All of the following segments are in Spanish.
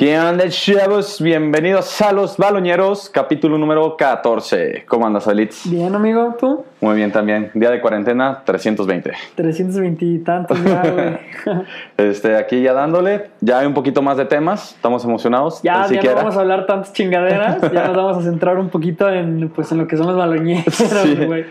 ¿Qué onda, chavos? Bienvenidos a Los Baloñeros, capítulo número 14. ¿Cómo andas, Alitz? Bien, amigo, ¿tú? Muy bien también. Día de cuarentena, 320. 320 y tantos ya, güey. Este, aquí ya dándole, ya hay un poquito más de temas, estamos emocionados. ya, ya no vamos a hablar tantas chingaderas, ya nos vamos a centrar un poquito en, pues, en lo que son los baloñeros, Sí. güey.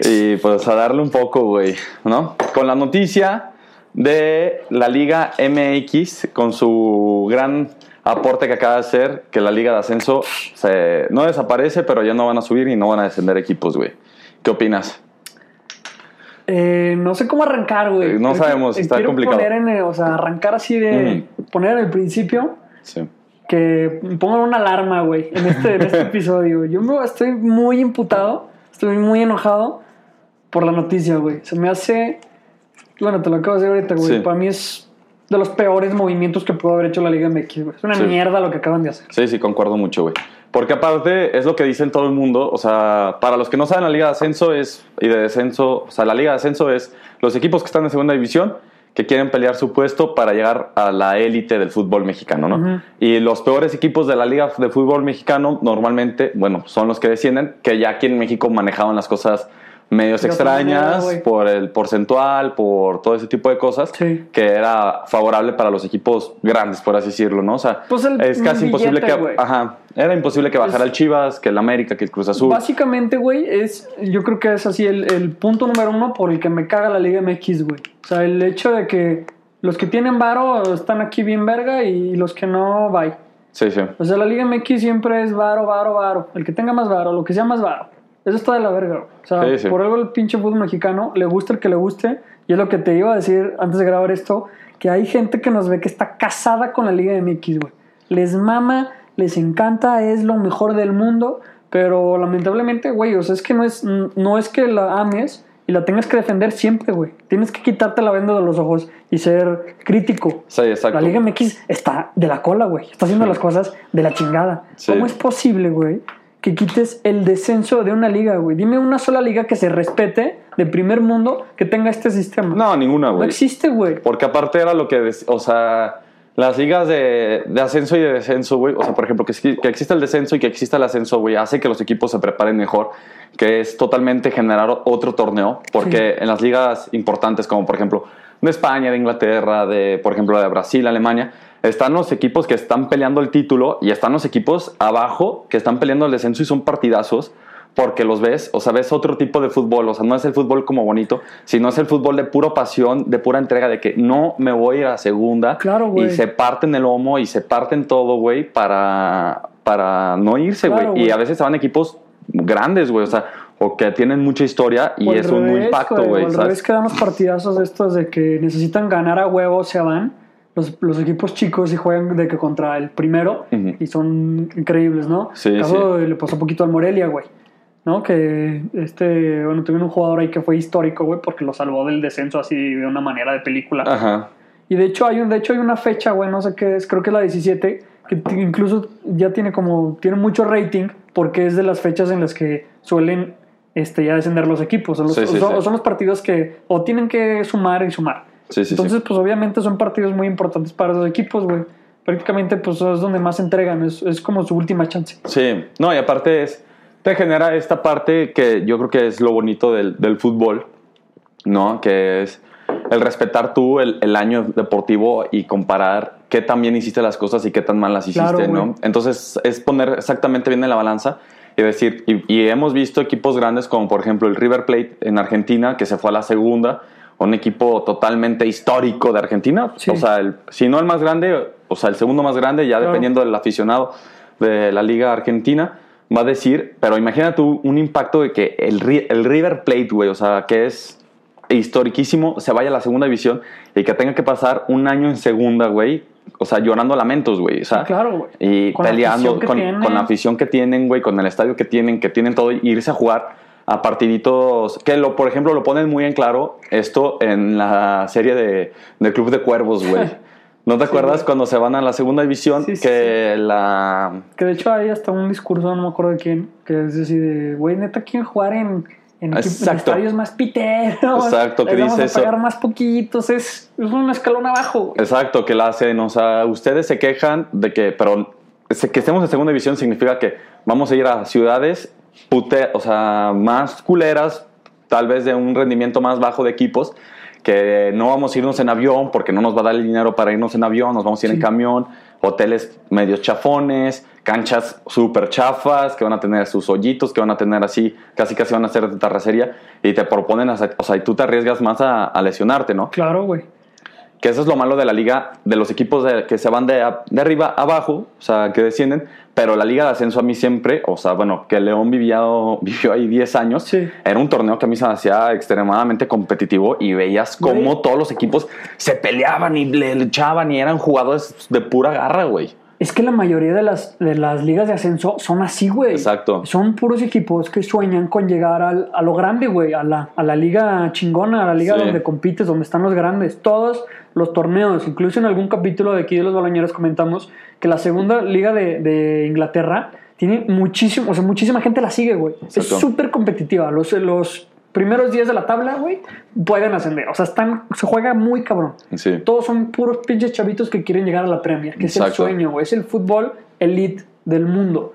Y pues a darle un poco, güey, ¿no? Con la noticia de la Liga MX, con su gran aporte que acaba de hacer, que la Liga de Ascenso se, no desaparece, pero ya no van a subir y no van a descender equipos, güey. ¿Qué opinas? Eh, no sé cómo arrancar, güey. Eh, no Creo que- sabemos, está quiero complicado. Poner en, o sea, arrancar así de... Poner en el principio Sí. que pongan una alarma, güey, en este, en este episodio. Yo me- estoy muy imputado, estoy muy enojado por la noticia, güey. Se me hace... Bueno, te lo acabo de decir ahorita, güey. Sí. Para mí es de los peores movimientos que pudo haber hecho la Liga MX, güey. Es una Sí. mierda lo que acaban de hacer. Sí, sí, concuerdo mucho, güey. Porque aparte es lo que dicen todo el mundo, o sea, para los que no saben, la Liga de Ascenso es, y de Descenso, o sea, la Liga de Ascenso es los equipos que están en segunda división que quieren pelear su puesto para llegar a la élite del fútbol mexicano, ¿no? Y los peores equipos de la Liga de Fútbol Mexicano normalmente, bueno, son los que descienden, que ya aquí en México manejaban las cosas medios manera, extrañas por el porcentual, por todo ese tipo de cosas, Sí. que era favorable para los equipos grandes, por así decirlo, ¿no? O sea, Pues el es casi billete, imposible que, ajá, era imposible que bajara Es- el Chivas, que el América, que el Cruz Azul. Básicamente, güey, es, yo creo que es así el, el punto número uno por el que me caga la Liga MX, güey. O sea, el hecho de que los que tienen varo están aquí bien verga y los que no, bye. Sí, sí. O sea, la Liga MX siempre es varo, varo, varo. El que tenga más varo, lo que sea más varo. Eso está de la verga. O sea, Sí, sí. por algo el pinche fútbol mexicano le gusta el que le guste. Y es lo que te iba a decir antes de grabar esto, que hay gente que nos ve que está casada con la Liga MX, güey. Les mama, les encanta, es lo mejor del mundo. Pero lamentablemente, güey, o sea, es que no es, no es que la ames y la tengas que defender siempre, güey. Tienes que quitarte la venda de los ojos y ser crítico. Sí, exacto. La Liga MX está de la cola, güey. Está haciendo las cosas de la chingada. Sí. ¿Cómo es posible, güey, que quites el descenso de una liga, güey? Dime una sola liga que se respete de primer mundo que tenga este sistema. No, ninguna, No güey. existe, güey. Porque aparte era lo que, o sea, las ligas de, de ascenso y de descenso, güey, o sea, por ejemplo, que, que exista el descenso y que exista el ascenso, güey, hace que los equipos se preparen mejor, que es totalmente generar otro torneo, porque en las ligas importantes, como por ejemplo de España, de Inglaterra, de, por ejemplo, de Brasil, Alemania, están los equipos que están peleando el título y están los equipos abajo que están peleando el descenso y son partidazos porque los ves, o sea, ves otro tipo de fútbol, o sea, no es el fútbol como bonito, sino es el fútbol de pura pasión, de pura entrega, de que no me voy a ir a segunda Claro, güey. y se parten el lomo y se parten todo, güey, para, para no irse, güey. Claro, y a veces se van equipos grandes, güey, o sea, o que tienen mucha historia y es un revés, impacto, güey, al ¿sabes? revés que dan los partidazos estos de que necesitan ganar a huevo, se van. Los, los equipos chicos y juegan de que contra el primero y son increíbles, ¿no? Sí, El caso le pasó un poquito al Morelia, güey. ¿No? Que este, bueno, tuvieron un jugador ahí que fue histórico, güey, porque lo salvó del descenso así de una manera de película. Ajá. Y de hecho hay un, de hecho hay una fecha, güey, no sé qué es, creo que es la 17, que incluso ya tiene como, tiene mucho rating, porque es de las fechas en las que suelen este, ya descender los equipos. Son los, Sí, sí, son, sí. son los partidos que o tienen que sumar y sumar. Sí, sí, Entonces, pues obviamente son partidos muy importantes para los equipos, güey. Prácticamente, pues es donde más entregan, es, es como su última chance. Sí, no, y aparte es, te genera esta parte que yo creo que es lo bonito del, del fútbol, ¿no? Que es el respetar tú el, el año deportivo y comparar qué tan bien hiciste las cosas y qué tan mal las hiciste, Claro, ¿no? Entonces es poner exactamente bien en la balanza y decir, y, y hemos visto equipos grandes como por ejemplo el River Plate en Argentina, que se fue a la segunda, un equipo totalmente histórico de Argentina, Sí. o sea, el- si no el más grande, o sea, el segundo más grande, ya Claro. dependiendo del aficionado de la liga argentina, va a decir, pero imagina tú un impacto de que el, el River Plate, güey, o sea, que es historiquísimo, se vaya a la segunda división y que tenga que pasar un año en segunda, güey, o sea, llorando lamentos, güey, o sea, Claro, güey. y Con peleando con, la afición que tienen, güey, con el estadio que tienen, que tienen todo, y irse a jugar a partiditos que, lo, por ejemplo, lo ponen muy en claro esto en la serie de, de Club de Cuervos, güey. ¿No te Sí, acuerdas güey. cuando se van a la segunda división Sí, sí, que la... Que de hecho hay hasta un discurso, no me acuerdo de quién, que es decir, de, güey, neta, quieren jugar en, en, Exacto. estadios más piteros. Exacto, que les vamos dice a eso. pagar más poquitos. Es, es un escalón abajo. Exacto, que la hacen. O sea, ustedes se quejan de que, pero que estemos en segunda división significa que vamos a ir a ciudades pute, o sea, más culeras, tal vez de un rendimiento más bajo de equipos, que no vamos a irnos en avión porque no nos va a dar el dinero para irnos en avión, nos vamos a ir en camión, hoteles medios chafones, canchas súper chafas, que van a tener sus hoyitos, que van a tener así, casi casi van a ser de terracería, y te proponen, o sea, y tú te arriesgas más a, a lesionarte, ¿no? Claro, güey. Que eso es lo malo de la liga, de los equipos de- que se van de, de arriba a abajo, o sea, que descienden. Pero la liga de ascenso a mí siempre, o sea, bueno, que León vivió, vivió ahí 10 años, Sí. era un torneo que a mí se me hacía extremadamente competitivo y veías cómo todos los equipos se peleaban y le le echaban y eran jugadores de pura garra, güey. Es que la mayoría de las, de las ligas de ascenso son así, güey. Exacto. Son puros equipos que sueñan con llegar al- a lo grande, güey. A la, a la liga chingona, a la liga Sí. donde compites, donde están los grandes. Todos los torneos, incluso en algún capítulo de aquí de los baloñeros comentamos que la segunda liga de, de Inglaterra tiene muchísimo, o sea, muchísima gente la sigue, güey. Es Exacto. súper competitiva. Los, los primeros días de la tabla, güey, pueden ascender. O sea, están, se juega muy cabrón. Sí. Todos son puros pinches chavitos que quieren llegar a la Premier, que es el sueño, güey. Es el fútbol elite del mundo.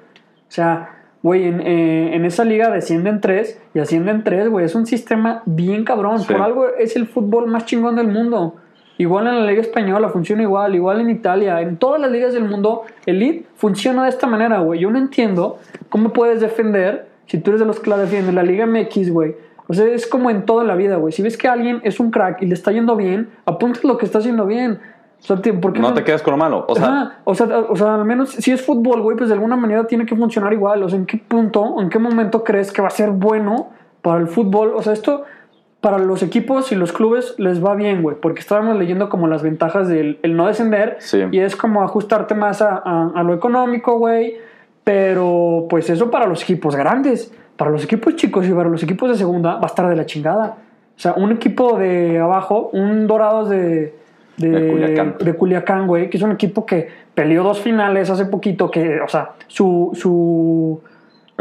O sea, güey, en, eh, en esa liga descienden tres y ascienden tres, güey. Es un sistema bien cabrón. Sí. Por algo es el fútbol más chingón del mundo. Igual en la liga española funciona igual, igual en Italia, en todas las ligas del mundo, elite funciona de esta manera, güey. Yo no entiendo cómo puedes defender, si tú eres de los que la defienden, la liga MX, güey. O sea, es como en toda la vida, güey. Si ves que alguien es un crack y le está yendo bien, apunta lo que está haciendo bien. O sea, ¿por qué No te quedes con lo malo. O sea, Ajá, o sea, o sea, al menos si es fútbol, güey, pues de alguna manera tiene que funcionar igual. O sea, ¿en qué punto, en qué momento crees que va a ser bueno para el fútbol? O sea, esto para los equipos y los clubes les va bien, güey, porque estábamos leyendo como las ventajas del el no descender Sí. y es como ajustarte más a, a- a lo económico, güey. Pero pues eso para los equipos grandes, para los equipos chicos y para los equipos de segunda va a estar de la chingada. O sea, un equipo de abajo, un Dorados de, de, De Culiacán. de Culiacán, güey, que es un equipo que peleó dos finales hace poquito, que, o sea, su, su,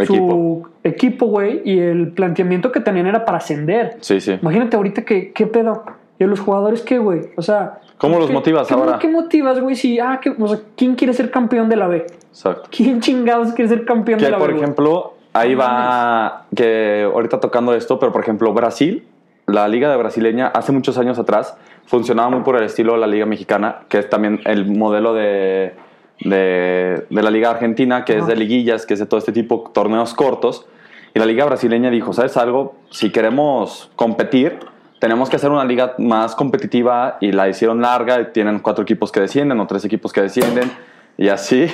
su equipo, güey, y el planteamiento que tenían era para ascender. sí, sí. Imagínate ahorita que, qué pedo. ¿Y a los jugadores qué, güey? O sea... ¿Cómo los ¿qué- motivas qué- ahora? ¿Qué motivas, güey? Si, ah, que, o sea, ¿quién quiere ser campeón de la B? Exacto. ¿Quién chingados quiere ser campeón de la B? por ejemplo, ahí No va, que ahorita tocando esto, pero por ejemplo, Brasil, la liga de brasileña, hace muchos años atrás, funcionaba muy por el estilo de la liga mexicana, que es también el modelo de, de, de la liga argentina, que es de liguillas, que es de todo este tipo de torneos cortos. Y la liga brasileña dijo, ¿sabes algo? Si queremos competir, tenemos que hacer una liga más competitiva y la hicieron larga, y tienen cuatro equipos que descienden o tres equipos que descienden y así.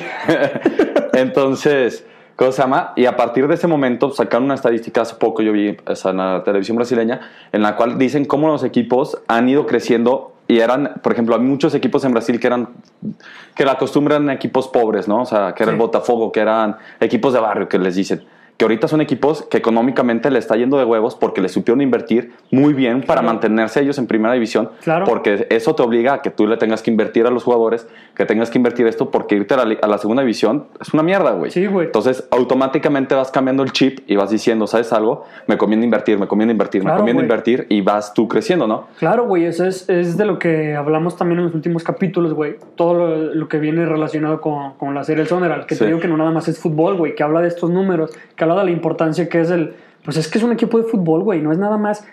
Entonces, ¿cómo se llama? Y a partir de ese momento sacaron una estadística hace poco, yo vi o sea, en la televisión brasileña, en la cual dicen cómo los equipos han ido creciendo y eran, por ejemplo, hay muchos equipos en Brasil que eran, que la costumbre eran equipos pobres, ¿no? O sea, que era el Sí. Botafogo, que eran equipos de barrio, que les dicen. Que ahorita son equipos que económicamente le está yendo de huevos porque le supieron invertir muy bien para Claro. mantenerse ellos en primera división. Claro. Porque eso te obliga a que tú le tengas que invertir a los jugadores, que tengas que invertir esto, porque irte a la, a la segunda división es una mierda, güey. Sí, güey. Entonces, automáticamente vas cambiando el chip y vas diciendo, ¿sabes algo? Me conviene invertir, me conviene invertir, Claro, me conviene güey. invertir y vas tú creciendo, ¿no? Claro, güey, eso es, es de lo que hablamos también en los últimos capítulos, güey. Todo lo, lo que viene relacionado con, con la serie El Soneral, que Sí. te digo que no nada más es fútbol, güey, que habla de estos números, que de la importancia que es el... Pues es que es un equipo de fútbol, güey, no es nada más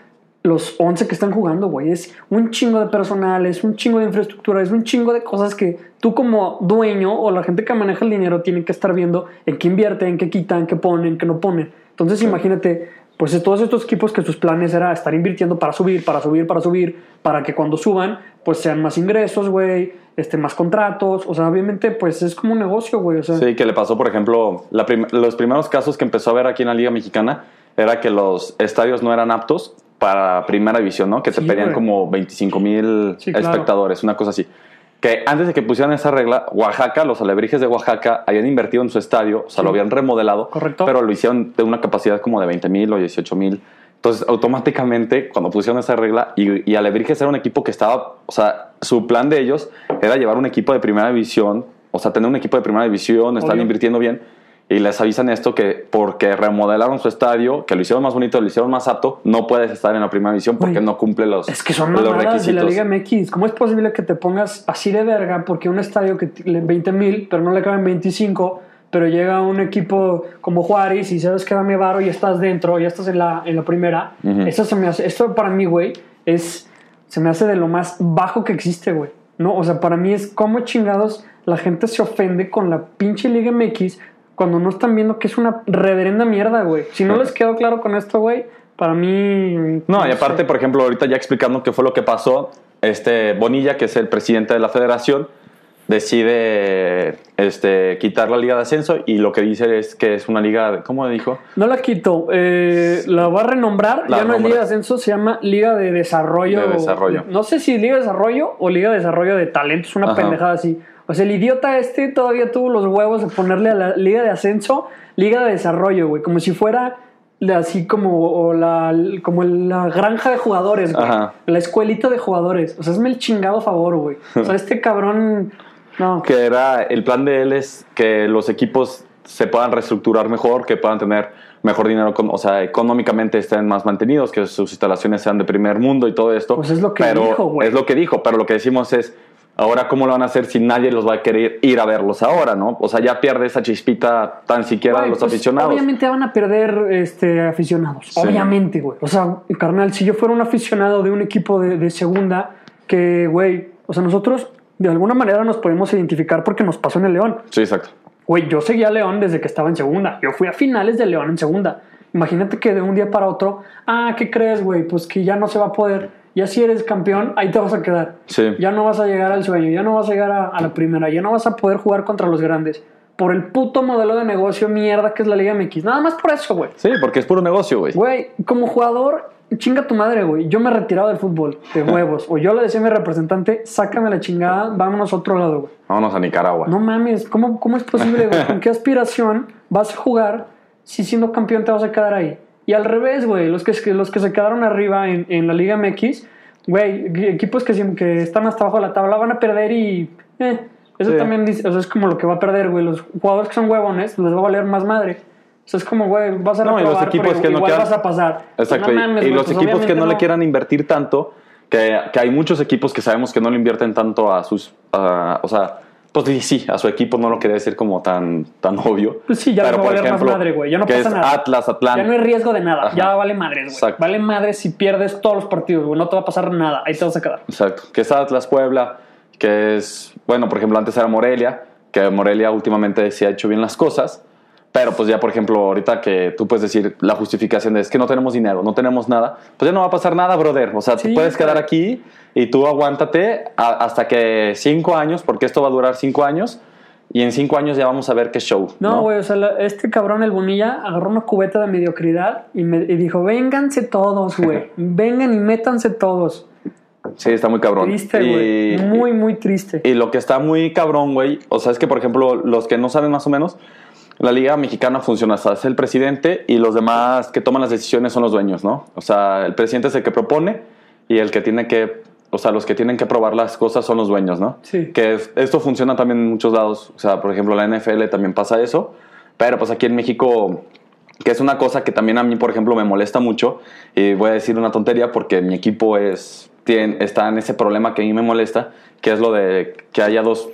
los 11 que están jugando, güey. Es un chingo de personal, es un chingo de infraestructura, es un chingo de cosas que tú como dueño o la gente que maneja el dinero tiene que estar viendo en qué invierte, en qué quita, en qué pone, en qué no pone. Entonces imagínate, pues todos estos equipos que sus planes era estar invirtiendo para subir, para subir, para subir, para que cuando suban, pues sean más ingresos, güey, este, más contratos. O sea, obviamente, pues es como un negocio, güey. O sea, Sí, que le pasó, por ejemplo, la prim- los primeros casos que empezó a ver aquí en la Liga Mexicana era que los estadios no eran aptos para primera división, ¿no? Que te Sí, pedían güey. como 25 mil Sí, claro. espectadores, una cosa así. Que antes de que pusieran esa regla, Oaxaca, los alebrijes de Oaxaca, habían invertido en su estadio, o sea, lo habían remodelado, Correcto. pero lo hicieron de una capacidad como de 20 mil o 18 mil. Entonces, automáticamente, cuando pusieron esa regla, y, y Alebrijes era un equipo que estaba, o sea, su plan de ellos era llevar un equipo de primera división, o sea, tener un equipo de primera división, Obvio. invirtiendo bien. Y les avisan esto que porque remodelaron su estadio, que lo hicieron más bonito, lo hicieron más apto, no puedes estar en la primera división porque no cumple los, Es que son los mamadas de la Liga MX. ¿Cómo es posible que te pongas así de verga porque un estadio que le 20 mil, pero no le caben 25, pero llega un equipo como Juárez y sabes que dame varo y estás dentro, ya estás en la, en la primera? Se me hace, esto para mí, güey, es, se me hace de lo más bajo que existe, güey. No, o sea, para mí es como chingados la gente se ofende con la pinche Liga MX cuando no están viendo que es una reverenda mierda, güey. Si no les quedó claro con esto, güey, para mí... No, y sé. aparte, por ejemplo, ahorita ya explicando qué fue lo que pasó, este Bonilla, que es el presidente de la federación, decide este, quitar la liga de ascenso y lo que dice es que es una liga, de- ¿cómo dijo? No la quito, eh, la va a renombrar. La ya no es. Liga de Ascenso, se llama Liga de Desarrollo. De Desarrollo. No sé si Liga de Desarrollo o Liga de Desarrollo de Talentos, una Ajá. pendejada así. O sea, el idiota este todavía tuvo los huevos de ponerle a la Liga de Ascenso Liga de Desarrollo, güey, como si fuera así como o la, como la granja de jugadores, güey. Ajá. La escuelita de jugadores. O sea, hazme el chingado favor, güey. O sea, este cabrón. No. Que era, el plan de él es que los equipos se puedan reestructurar mejor, que puedan tener mejor dinero, o sea, económicamente estén más mantenidos, que sus instalaciones sean de primer mundo y todo esto. Pues es lo que pero, dijo, güey. Es lo que dijo, pero lo que decimos es, ahora cómo lo van a hacer si nadie los va a querer ir a verlos ahora, ¿no? O sea, ya pierde esa chispita tan siquiera de los pues, aficionados. Obviamente van a perder este, aficionados. Sí. Obviamente, güey. O sea, carnal, si yo fuera un aficionado de un equipo de, de segunda, que, güey, o sea, nosotros de alguna manera nos podemos identificar porque nos pasó en el León. Sí, exacto. Güey, yo seguía a León desde que estaba en segunda. Yo fui a finales de León en segunda. Imagínate que de un día para otro, ah, ¿qué crees, güey? Pues que ya no se va a poder. Ya si eres campeón, ahí te vas a quedar. Sí. Ya no vas a llegar al sueño, ya no vas a llegar a, a la primera, ya no vas a poder jugar contra los grandes. Por el puto modelo de negocio mierda que es la Liga MX. Nada más por eso, güey. Sí, porque es puro negocio, güey. Güey, como jugador, chinga tu madre, güey. Yo me he retirado del fútbol, de huevos. o yo le decía a mi representante, sácame la chingada, vámonos a otro lado, güey. Vámonos a Nicaragua. No mames, ¿cómo, cómo es posible, güey? ¿Con qué aspiración vas a jugar si siendo campeón te vas a quedar ahí? Y al revés, güey, los que, los que se quedaron arriba en, en la Liga MX, güey, equipos que, que están hasta abajo de la tabla van a perder y... Eh, eso Sí. también dice, o sea, es como lo que va a perder, güey. Los jugadores que son huevones les va a valer más madre. O sea, es como, güey, vas a No, y los reprobar, equipos pero que no igual quedan- vas a pasar. Exacto. No mames, y los pues equipos que obviamente no, le quieran invertir tanto, que, que hay muchos equipos que sabemos que no le invierten tanto a sus. a- o sea, pues sí, sí, a su equipo no lo quería decir como tan, tan obvio. Pues sí, ya Pero, les va a valer ejemplo, más madre, güey. Ya no que pasa es nada. Atlas, Atlanta. Ya no hay riesgo de nada. Ajá. Ya vale madres, güey. Exacto. Vale madres si pierdes todos los partidos, güey. No te va a pasar nada. Ahí te vas a quedar. Exacto. Que es Atlas Puebla, que es, bueno, por ejemplo, antes era Morelia, que Morelia últimamente sí ha hecho bien las cosas, pero pues ya, por ejemplo, ahorita que tú puedes decir la justificación de es que no tenemos dinero, no tenemos nada, pues ya no va a pasar nada, brother. O sea, Sí, tú puedes quedar aquí y tú aguántate a- hasta que cinco años, porque esto va a durar cinco años, y en cinco años ya vamos a ver qué show. No, güey. O sea, la- este cabrón, el Bonilla, agarró una cubeta de mediocridad y, me, y dijo: Vénganse todos, güey. Vengan y métanse todos. Sí, está muy cabrón. Triste, güey. Muy, muy triste. Y lo que está muy cabrón, güey, o sea, es que, por ejemplo, los que no saben más o menos, la liga mexicana funciona, o sea, es el presidente y los demás que toman las decisiones son los dueños, ¿no? O sea, el presidente es el que propone y el que tiene que, o sea, los que tienen que probar las cosas son los dueños, ¿no? Sí. Que es- esto funciona también en muchos lados, o sea, por ejemplo, la NFL también pasa eso, pero pues aquí en México que es una cosa que también a mí, por ejemplo, me molesta mucho. Y voy a decir una tontería porque mi equipo es, tiene, está en ese problema que a mí me molesta, que es lo de que haya dos,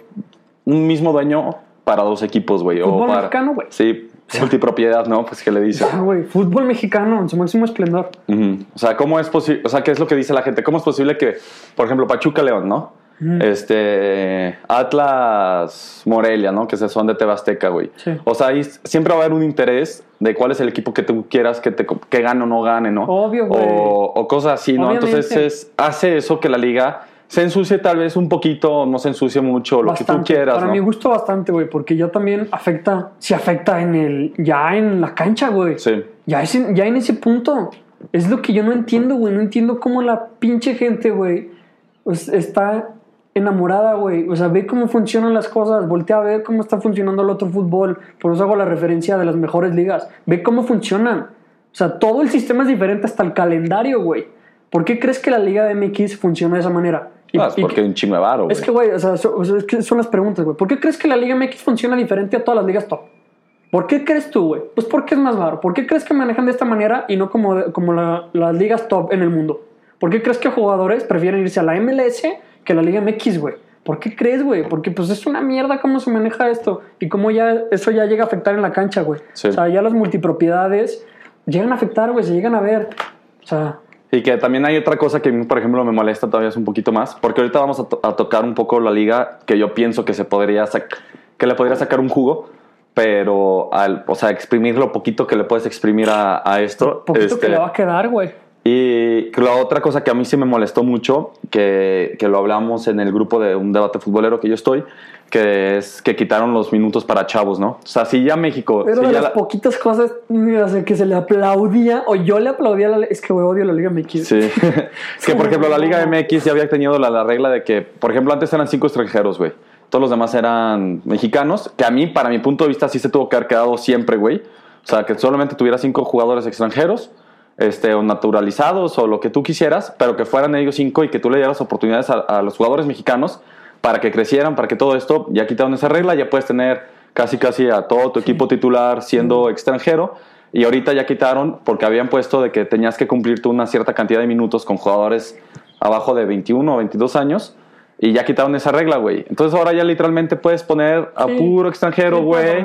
un mismo dueño para dos equipos, güey. o Fútbol para- mexicano, güey. Sí, multipropiedad, ¿no? Pues que le dicen. Ah, güey. Fútbol mexicano en su máximo esplendor. O sea, ¿cómo es posible? O sea, ¿qué es lo que dice la gente? ¿Cómo es posible que, por ejemplo, Pachuca León, ¿no? Este Atlas Morelia, ¿no? Que se son de Tebasteca, güey. Sí. O sea, ahí siempre va a haber un interés de cuál es el equipo que tú quieras que, te, que gane o no gane, ¿no? Obvio, güey. O, o cosas así, ¿no? Obviamente. Entonces es- hace eso que la liga se ensucie tal vez un poquito, no se ensucie mucho, lo que tú quieras, Para ¿no? mi gusto bastante, güey, porque ya también afecta, sí afecta en el, ya en la cancha, güey. Sí. Ya, es en, ya en ese punto. Es lo que yo no entiendo, güey. No entiendo cómo la pinche gente, güey, pues, está enamorada, güey. O sea, ve cómo funcionan las cosas. Voltea a ver cómo está funcionando el otro fútbol. Por eso hago la referencia de las mejores ligas. Ve cómo funcionan. O sea, todo el sistema es diferente hasta el calendario, güey. ¿Por qué crees que la Liga de MX funciona de esa manera? Y- Ah, es y porque que- hay un chingo de varo, güey. es que, güey, o sea, so- o sea, es que son las preguntas, güey. ¿Por qué crees que la Liga MX funciona diferente a todas las ligas top? ¿Por qué crees tú, güey? Pues porque es más barato. ¿Por qué crees que manejan de esta manera y no como, como la- las ligas top en el mundo? ¿Por qué crees que jugadores prefieren irse a la MLS que a la Liga MX, güey? ¿Por qué crees, güey? Porque pues es una mierda cómo se maneja esto y cómo ya eso ya llega a afectar en la cancha, güey. Sí. O sea, ya las multipropiedades llegan a afectar, güey, se llegan a ver. O sea, Y que también hay otra cosa que, por ejemplo, me molesta todavía es un poquito más, porque ahorita vamos a, to- a tocar un poco la liga que yo pienso que se podría que le podría sacar un jugo, pero al, o sea, exprimir lo poquito que le puedes exprimir a, a esto. poquito este, que le va a quedar, güey. Y la otra cosa que a mí sí me molestó mucho, que, que lo hablamos en el grupo de un debate futbolero que yo estoy, que es que quitaron los minutos para chavos, ¿no? O sea, si ya México... Pero si de ya las la- poquitas cosas sea, que se le aplaudía, o yo le aplaudía, a la, es que güey, odio la Liga MX. Sí. es que, por ejemplo, la Liga MX ya había tenido la, la regla de que, por ejemplo, antes eran cinco extranjeros, güey. Todos los demás eran mexicanos, que a mí, para mi punto de vista, sí se tuvo que haber quedado siempre, güey. O sea, que solamente tuviera cinco jugadores extranjeros, este, o naturalizados, o lo que tú quisieras, pero que fueran ellos cinco y que tú le dieras oportunidades a, a los jugadores mexicanos para que crecieran, para que todo esto, ya quitaron esa regla, ya puedes tener casi casi a todo tu equipo titular siendo extranjero. Y ahorita ya quitaron porque habían puesto de que tenías que cumplir tú una cierta cantidad de minutos con jugadores abajo de 21 o 22 años. Y ya quitaron esa regla, güey. Entonces ahora ya literalmente puedes poner a Sí. puro extranjero, güey.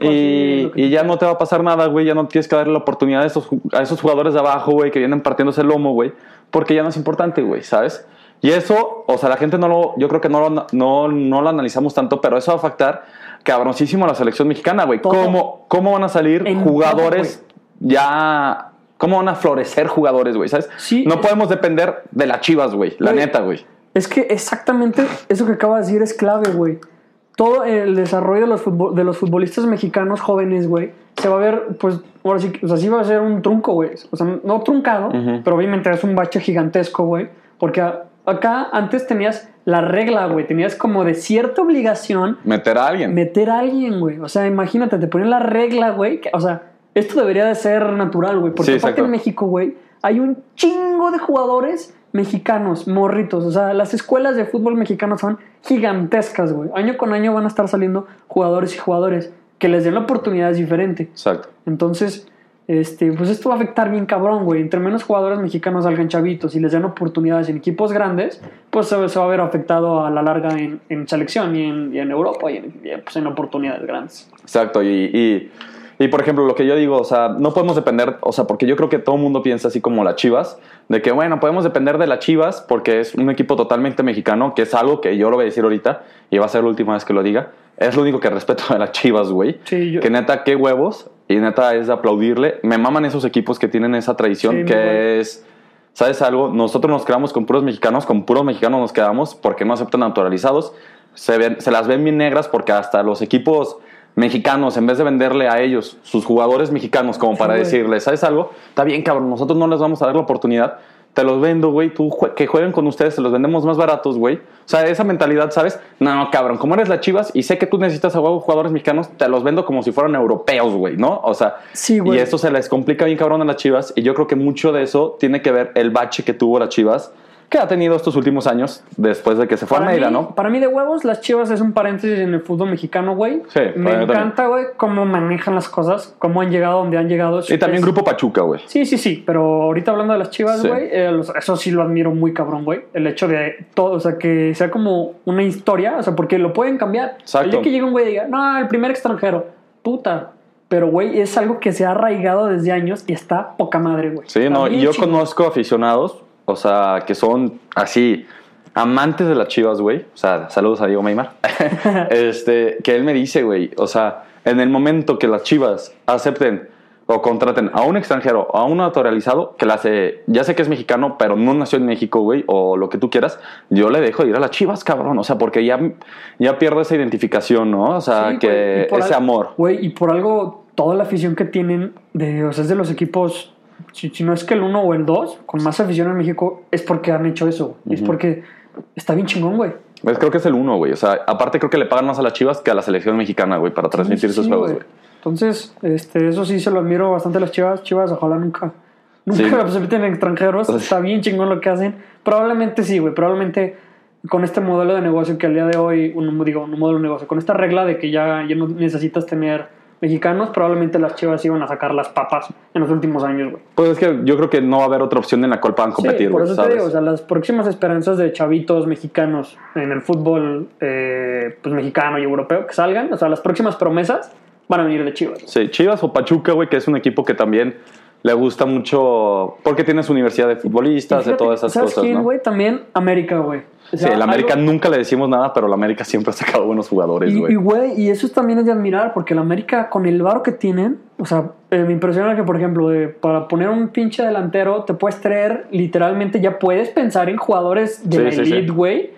y, y ya no te va a pasar nada, güey. Ya no tienes que darle la oportunidad a esos, ju- a esos jugadores de abajo, güey, que vienen partiéndose el lomo, güey. Porque ya no es importante, güey, ¿sabes? Y eso, o sea, la gente no lo, yo creo que no lo, no, no lo analizamos tanto, pero eso va a afectar cabroncísimo a la selección mexicana, güey. ¿Cómo, ¿Cómo van a salir En jugadores ya... ¿Cómo van a florecer jugadores, güey? ¿Sabes? Sí. No podemos depender de las chivas, güey. La Güey. neta, güey. Es que exactamente eso que acabas de decir es clave, güey. Todo el desarrollo de los, futbol- de los futbolistas mexicanos jóvenes, güey, se va a ver, pues, ahora sí, o sea, sí va a ser un trunco, güey. O sea, no truncado, pero obviamente es un bache gigantesco, güey. Porque acá antes tenías la regla, güey. Tenías como de cierta obligación Meter a alguien. meter a alguien, güey. O sea, imagínate, te ponen la regla, güey. O sea, esto debería de ser natural, güey. Porque Sí, aparte en México, güey, hay un chingo de jugadores mexicanos, morritos. O sea, las escuelas de fútbol mexicano son gigantescas, güey. Año con año van a estar saliendo jugadores y jugadores que les den la oportunidad es diferente. Exacto. Entonces, este, pues esto va a afectar bien cabrón, güey. Entre menos jugadores mexicanos salgan chavitos y les den oportunidades en equipos grandes, pues se, va a ver afectado a la larga en, en selección y en, y en Europa y en, y, pues, en oportunidades grandes. Exacto, y, y, y, por ejemplo, lo que yo digo, o sea, no podemos depender, o sea, porque yo creo que todo el mundo piensa así como las Chivas, de que, bueno, podemos depender de las Chivas porque es un equipo totalmente mexicano, que es algo que yo lo voy a decir ahorita y va a ser la última vez que lo diga. Es lo único que respeto de las Chivas, güey. Sí, yo- Que neta, qué huevos, y neta es de aplaudirle. Me maman esos equipos que tienen esa tradición, Sí, que es... ¿Sabes algo? Nosotros nos quedamos con puros mexicanos, con puros mexicanos nos quedamos porque no aceptan naturalizados. Se, ven, se las ven bien negras porque hasta los equipos mexicanos, en vez de venderle a ellos sus jugadores mexicanos como para decirles, ¿sabes algo? Está bien, cabrón, nosotros no les vamos a dar la oportunidad. Te los vendo, güey. Tú jue- que jueguen con ustedes, te los vendemos más baratos, güey. O sea, esa mentalidad, ¿sabes? No, cabrón, como eres la Chivas y sé que tú necesitas a jugadores mexicanos, te los vendo como si fueran europeos, güey, ¿no? O sea, Sí, y eso se les complica bien cabrón a las Chivas. Y yo creo que mucho de eso tiene que ver el bache que tuvo las Chivas, que ha tenido estos últimos años después de que se fue a Para Almeida, mí, ¿no? para mí de huevos, las Chivas es un paréntesis en el fútbol mexicano, güey. Sí, Me encanta, güey, cómo manejan las cosas, cómo han llegado donde han llegado. Y también Es- Grupo Pachuca, güey. Sí, sí, sí, pero ahorita hablando de las chivas, Sí. güey, eh, eso sí lo admiro muy cabrón, güey. El hecho de todo, o sea, que sea como una historia, o sea, porque lo pueden cambiar. Exacto. El día que llegue un güey y diga, no, el primer extranjero, puta. Pero, güey, es algo que se ha arraigado desde años y está poca madre, güey. Sí, Está no, y yo conozco aficionados, o sea, que son así, amantes de las chivas, güey. O sea, saludos a Diego Meymar. este, que él me dice, güey, o sea, en el momento que las chivas acepten o contraten a un extranjero a un naturalizado que la hace, ya sé que es mexicano, pero no nació en México, güey, o lo que tú quieras, yo le dejo de ir a las chivas, cabrón. O sea, porque ya, ya pierdo esa identificación, ¿no? O sea, Sí, que ese al- amor. Güey, y por algo, toda la afición que tienen, de, o sea, es de los equipos, si, si no es que el uno o el dos, con más afición en México, es porque han hecho eso. Es Ujú. porque está bien chingón, güey. Pues creo que es el uno, güey. O sea, aparte creo que le pagan más a las chivas que a la selección mexicana, güey, para transmitir Sí, sus juegos, güey. Entonces, este, eso sí se lo admiro bastante a las chivas. Chivas, ojalá nunca, nunca Sí. se meten en extranjeros. Está bien chingón lo que hacen. Probablemente sí, güey. Probablemente con este modelo de negocio que al día de hoy, un, digo, un modelo de negocio, con esta regla de que ya, ya no necesitas tener mexicanos, probablemente las chivas iban a sacar las papas en los últimos años, güey. Pues es que yo creo que no va a haber otra opción en la cual puedan competir, Sí, por güey, eso te ¿sabes? digo, o sea, las próximas esperanzas de chavitos mexicanos en el fútbol eh, pues mexicano y europeo que salgan, o sea, las próximas promesas van a venir de Chivas. Sí, Chivas o Pachuca, güey, que es un equipo que también le gusta mucho porque tiene su universidad de futbolistas, de todas esas ¿sabes cosas, quién, ¿no? güey? También América, güey. O Sí, el América algo- nunca le decimos nada, pero el América siempre ha sacado buenos jugadores, Y, güey. y, güey, y eso también es de admirar, porque el América, con el varo que tienen, o sea, eh, me impresiona que, por ejemplo, de- para poner un pinche delantero, te puedes traer, literalmente, ya puedes pensar en jugadores de Sí, la sí. Elite Way,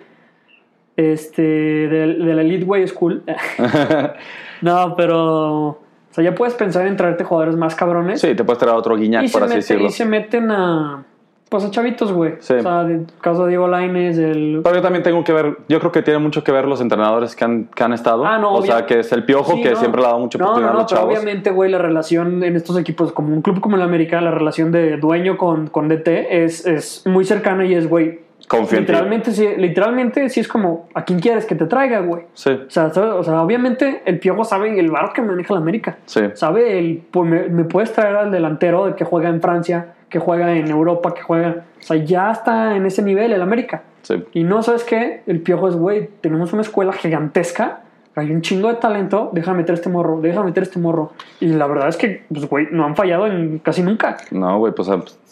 este, de, de la Elite Way School. no, pero, o sea, ya puedes pensar en traerte jugadores más cabrones. Sí, te puedes traer a otro Guiñac, y, por así mete- decirlo. y se meten a, pues, a chavitos, güey. Sí. O sea, de caso de Diego Lainez, el... Pero yo también tengo que ver, yo creo que tiene mucho que ver los entrenadores que han, que han estado. Ah, no, o obvia- sea, que es el piojo Sí, que no. siempre le ha dado mucha No, oportunidad no, a no, los pero chavos. obviamente, güey, la relación en estos equipos, como un club como el América, la relación de dueño con, con DT es, es muy cercana y es, güey, Confío en ti. literalmente, sí, literalmente sí es como, ¿a quién quieres que te traiga, güey? Sí, O sea, o sea, obviamente el piojo sabe el barro que maneja la América. sí. Sabe el, pues me, me puedes traer al delantero de que juega en Francia, que juega en Europa, que juega... O sea, ya está en ese nivel el América. sí. Y no, ¿sabes qué? El piojo es, güey, tenemos una escuela gigantesca, hay un chingo de talento, déjame meter este morro, déjame meter este morro. Y la verdad es que, pues, güey, no han fallado en casi nunca. No, güey, pues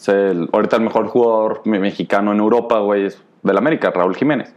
el- ahorita el mejor jugador me- mexicano en Europa, güey, es del América, Raúl Jiménez,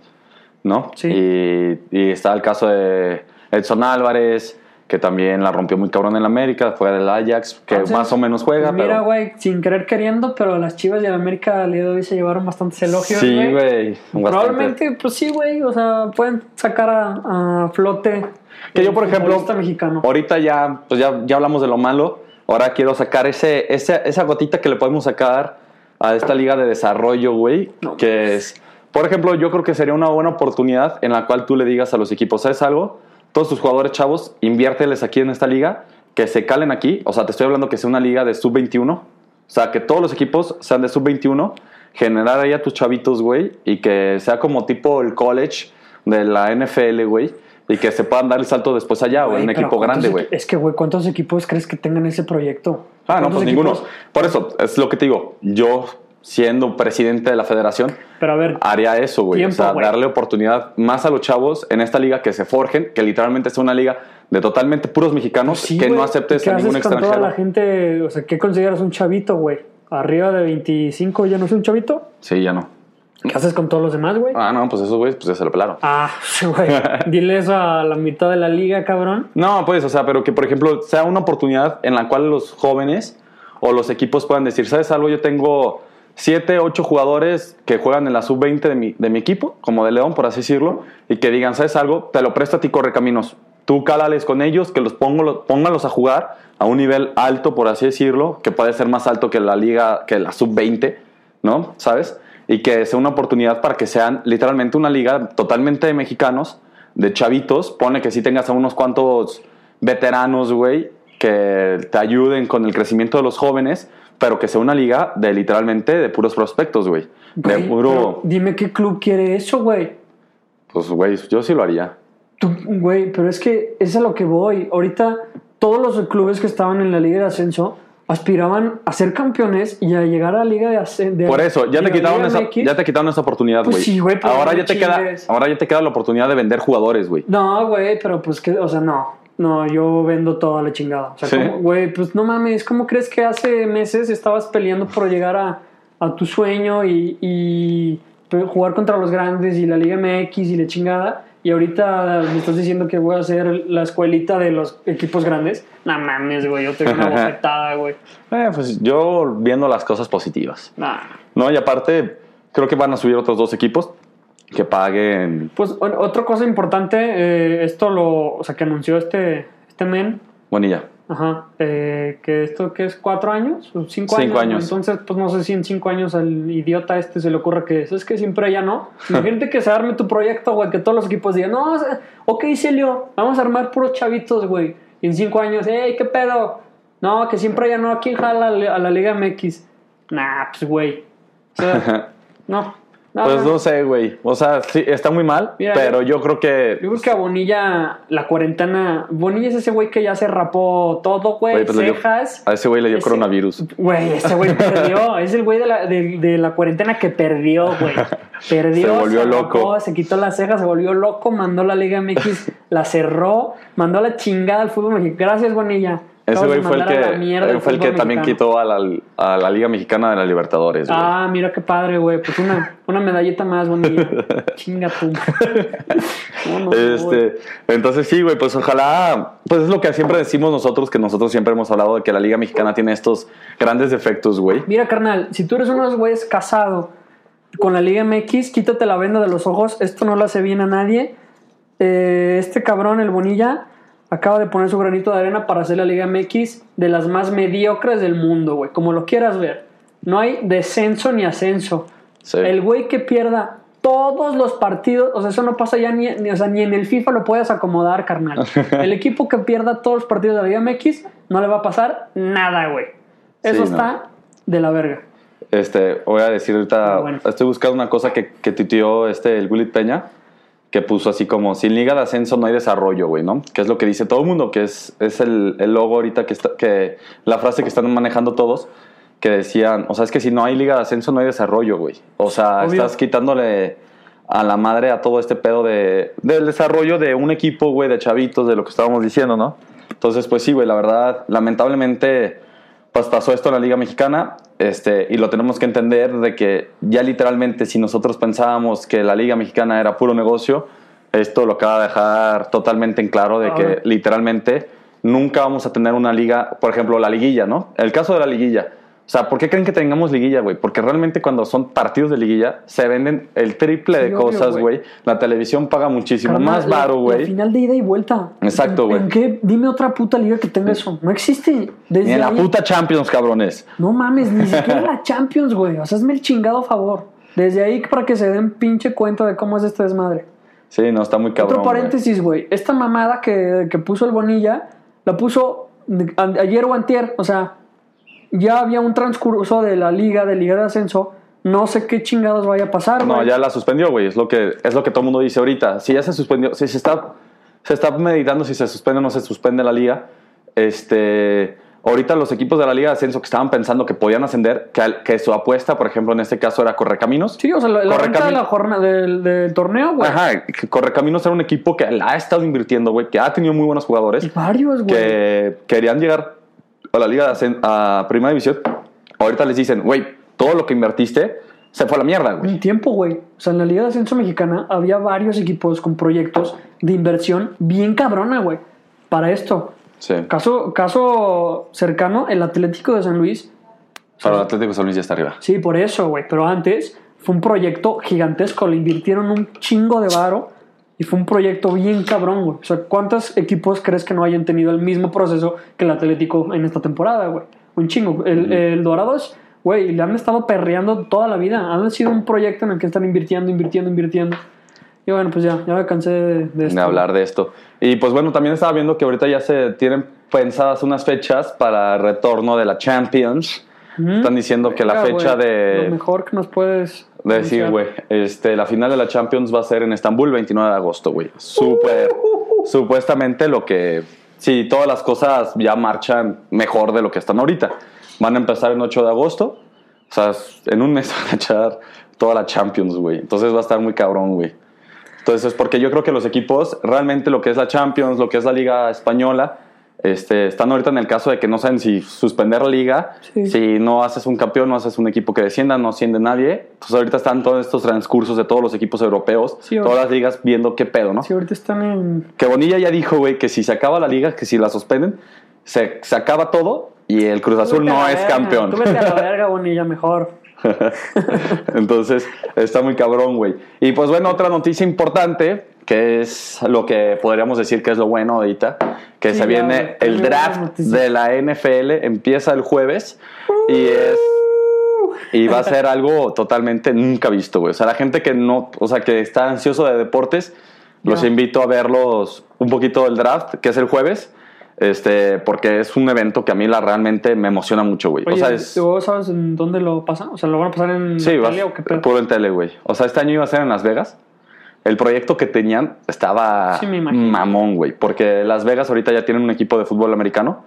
¿no? Sí. Y, y está el caso de Edson Álvarez, que también la rompió muy cabrón en el América, fue del Ajax, que Entonces, más o menos juega, Pues mira, pero... güey, sin querer queriendo, pero las chivas y el América de hoy se llevaron bastantes elogios, Sí, güey. Probablemente, pues sí, güey, o sea, pueden sacar a, a flote. Que yo, por ejemplo, mexicano. Ahorita ya, pues ya, ya hablamos de lo malo. Ahora quiero sacar ese, ese- esa gotita que le podemos sacar a esta liga de desarrollo, güey. No. Que es, por ejemplo, yo creo que sería una buena oportunidad en la cual tú le digas a los equipos, ¿sabes algo? Todos tus jugadores chavos, inviérteles aquí en esta liga, que se calen aquí. O sea, te estoy hablando que sea una liga de sub-21. O sea, que todos los equipos sean de sub-21. Generar ahí a tus chavitos, güey. Y que sea como tipo el college de la NFL, güey. Y que se puedan dar el salto después allá, güey. Un equipo grande, ¿cuántos güey. Es que, güey, ¿cuántos equipos crees que tengan ese proyecto? Ah, no, ¿Cuántos pues ninguno. Por eso, es lo que te digo. Yo, siendo presidente de la federación, Pero a ver, haría eso, güey. O sea, darle oportunidad más a los chavos en esta liga que se forjen, que literalmente sea una liga de totalmente puros mexicanos, sí, que no aceptes ¿qué a ningún haces con extranjero. toda la gente? O sea, ¿qué consideras un chavito, güey? Arriba de 25 ya no es un chavito. Sí, ya no. ¿Qué haces con todos los demás, güey? Ah, no, pues esos güeyes, pues ya se lo pelaron. Ah, güey. Dile eso a la mitad de la liga, cabrón. No, pues, o sea, pero que por ejemplo sea una oportunidad en la cual los jóvenes o los equipos puedan decir, ¿sabes algo? Yo tengo 7, 8 jugadores que juegan en la sub-20 de mi, de mi equipo, como de León, por así decirlo, y que digan, ¿sabes algo? Te lo presto a ti, Correcaminos. Tú cálales con ellos, que los pongo, póngalos a jugar a un nivel alto, por así decirlo, que puede ser más alto que la liga, que la sub-20, ¿no? ¿Sabes? Y que sea una oportunidad para que sean literalmente una liga totalmente de mexicanos, de chavitos. Pone que sí tengas a unos cuantos veteranos, güey, que te ayuden con el crecimiento de los jóvenes, pero que sea una liga de literalmente de puros prospectos, güey. De puro. dime qué club quiere eso, güey. Pues, güey, yo sí lo haría. Tú, Güey, pero es que es a lo que voy. Ahorita todos los clubes que estaban en la liga de ascenso aspiraban a ser campeones y a llegar a la liga de ascenso. Por eso, ya te quitaron esa, ya te quitaron esa oportunidad, Pues güey. sí, güey, ahora no ya te queda, ahora ya te queda la oportunidad de vender jugadores, güey. No, güey, pero pues que, o sea, no. No, yo vendo toda la chingada. O sea, Sí. güey, pues no mames, ¿cómo crees que hace meses estabas peleando por llegar a, a tu sueño y, y jugar contra los grandes y la Liga MX y la chingada? Y ahorita me estás diciendo que voy a hacer la escuelita de los equipos grandes. No mames, güey, yo te doy una bofetada, güey. Eh, pues yo viendo las cosas positivas. Nah. No, y aparte, creo que van a subir otros dos equipos que paguen. Pues otra cosa importante, eh, esto lo, o sea, que anunció este, este men, Bonilla. Ajá, eh, que esto que es cuatro años, cinco, Cinco años. años. Entonces, pues no sé si en cinco años al idiota este se le ocurra que eso es que siempre ya no. Imagínate que se arme tu proyecto, güey, que todos los equipos digan, no, ok, Celio, vamos a armar puros chavitos, güey. Y en cinco años, hey, ¿qué pedo? No, que siempre ya no, ¿quién jala a la- a la Liga MX? Nah, pues, güey. O sea, no. No, pues no. sé, güey. O sea, sí, está muy mal, Mira, pero yo- yo creo que. Yo creo que a Bonilla, la cuarentena. Bonilla es ese güey que ya se rapó todo, güey. pues dio- cejas. a ese güey le dio Ese- coronavirus. Güey, ese güey perdió. es el güey de la, de, de la cuarentena que perdió, güey. Perdió. Se volvió loco. rapó, se quitó las cejas, se volvió loco, mandó la Liga MX, la cerró, mandó la chingada al fútbol mexicano. Gracias, Bonilla. Ese güey fue el que, el fue el que también quitó a la, a la Liga Mexicana de la Libertadores, güey. Ah, mira qué padre, güey. Pues una, una medallita más, Bonilla. Chinga tú. No, no. Este, entonces sí, güey, pues ojalá, pues es lo que siempre decimos nosotros, que nosotros siempre hemos hablado de que la Liga Mexicana tiene estos grandes defectos, güey. Mira, carnal, si tú eres uno de esos güeyes casado con la Liga MX, quítate la venda de los ojos. Esto no le hace bien a nadie. Eh, este cabrón, el Bonilla, acaba de poner su granito de arena para hacer la Liga MX de las más mediocres del mundo, güey. Como lo quieras ver. No hay descenso ni ascenso. Sí. El güey que pierda todos los partidos, o sea, eso no pasa ya ni, ni- o sea, ni en el FIFA lo puedes acomodar, carnal. El equipo que pierda todos los partidos de la Liga MX no le va a pasar nada, güey. Eso Sí, no. está de la verga. Este, voy a decir ahorita, Ah, bueno. estoy buscando una cosa que, que tuiteó este, el Willy Peña, que puso así como, sin liga de ascenso no hay desarrollo, güey, ¿no? Que es lo que dice todo el mundo, que es, es el, el logo ahorita que está, que la frase que están manejando todos, que decían, o sea, es que si no hay liga de ascenso no hay desarrollo, güey. O sea, Obvio. estás quitándole a la madre a todo este pedo de, del desarrollo de un equipo, güey, de chavitos, de lo que estábamos diciendo, ¿no? Entonces, pues sí, güey, la verdad, lamentablemente, pues pasó esto en la Liga Mexicana, este, y lo tenemos que entender de que ya literalmente, si nosotros pensábamos que la Liga Mexicana era puro negocio, esto lo acaba de dejar totalmente en claro de que literalmente nunca vamos a tener una liga, por ejemplo, la liguilla, ¿no? El caso de la liguilla. O sea, ¿por qué creen que tengamos liguilla, güey? Porque realmente cuando son partidos de liguilla se venden el triple de cosas, güey. La televisión paga muchísimo más varo, güey. final de ida y vuelta. Exacto, ¿En- güey. ¿En qué? Dime otra puta liga que tenga eso. No existe. Desde Ni en la ahí- puta Champions, cabrones. No mames, ni siquiera la Champions, güey. O sea, hazme el chingado favor. Desde ahí para que se den pinche cuenta de cómo es este desmadre. Sí, no, está muy cabrón. Otro paréntesis, güey. Esta mamada que, que puso el Bonilla, la puso ayer o antier. O sea, ya había un transcurso de la liga, de liga de ascenso. No sé qué chingados vaya a pasar, No, ya la suspendió, güey. Es lo que es lo que todo el mundo dice ahorita. Si ya se suspendió, si se está se está meditando si se suspende o no se suspende la liga. Este, ahorita los equipos de la liga de ascenso que estaban pensando que podían ascender, que, que su apuesta, por ejemplo, en este caso era Correcaminos. Sí, o sea, la, la Corre renta de cami- la jornada del, del torneo, güey. Ajá, Correcaminos era un equipo que la ha estado invirtiendo, güey, que ha tenido muy buenos jugadores. Y varios, güey. que querían llegar a la liga de ascen- a primera división, ahorita les dicen, güey, todo lo que invertiste se fue a la mierda, güey. Un tiempo, güey. O sea, en la Liga de Ascenso Mexicana había varios equipos con proyectos de inversión bien cabrona, güey. Para esto. Sí. Caso, caso cercano, el Atlético de San Luis. Pero el Atlético de San Luis ya está arriba. Sí, por eso, güey. Pero antes fue un proyecto gigantesco. Le invirtieron un chingo de varo. Y fue un proyecto bien cabrón, güey. O sea, ¿cuántos equipos crees que no hayan tenido el mismo proceso que el Atlético en esta temporada, güey? Un chingo. El, el Dorados, güey, le han estado perreando toda la vida. Han sido un proyecto en el que están invirtiendo, invirtiendo, invirtiendo. Y bueno, pues ya, ya me cansé de, de esto. de hablar de esto. Y pues bueno, también estaba viendo que ahorita ya se tienen pensadas unas fechas para retorno de la Champions. Están diciendo que la Venga, fecha Lo de, mejor que nos puedes de decir, güey, este, la final de la Champions va a ser en Estambul 29 de agosto, güey. Súper, supuestamente lo que, sí, todas las cosas ya marchan mejor de lo que están ahorita. Van a empezar en 8 de agosto, o sea, en un mes van a echar toda la Champions, güey. Entonces va a estar muy cabrón, güey. Entonces, porque yo creo que los equipos, realmente lo que es la Champions, lo que es la Liga Española, este, están ahorita en el caso de que no saben si suspender la liga, Sí. si no haces un campeón, no haces un equipo que descienda, no asciende nadie. Entonces ahorita están todos estos transcursos de todos los equipos europeos, Sí, todas las ligas viendo qué pedo, ¿no? Sí, ahorita están en... Que Bonilla ya dijo, güey, que si se acaba la liga, que si la suspenden, se, se acaba todo y el Cruz Azul no es campeón. Tú vete a la verga, Bonilla, mejor. Entonces, está muy cabrón, güey. Y pues bueno, otra noticia importante, que es lo que podríamos decir que es lo bueno ahorita, que Sí, se viene el draft de la NFL, empieza el jueves y es... Y va a ser algo totalmente nunca visto, güey. O sea, la gente que no, o sea, que está ansioso de deportes, los Ya. invito a verlos un poquito del draft, que es el jueves. Este, porque es un evento que a mí la realmente me emociona mucho, güey. Oye, o sea, es. ¿tú sabes en dónde lo pasan? O sea, ¿lo van a pasar en Sí, tele o qué pedo? puro en tele, güey. O sea, este año iba a ser en Las Vegas. El proyecto que tenían estaba Sí, mamón, güey. Porque Las Vegas ahorita ya tienen un equipo de fútbol americano.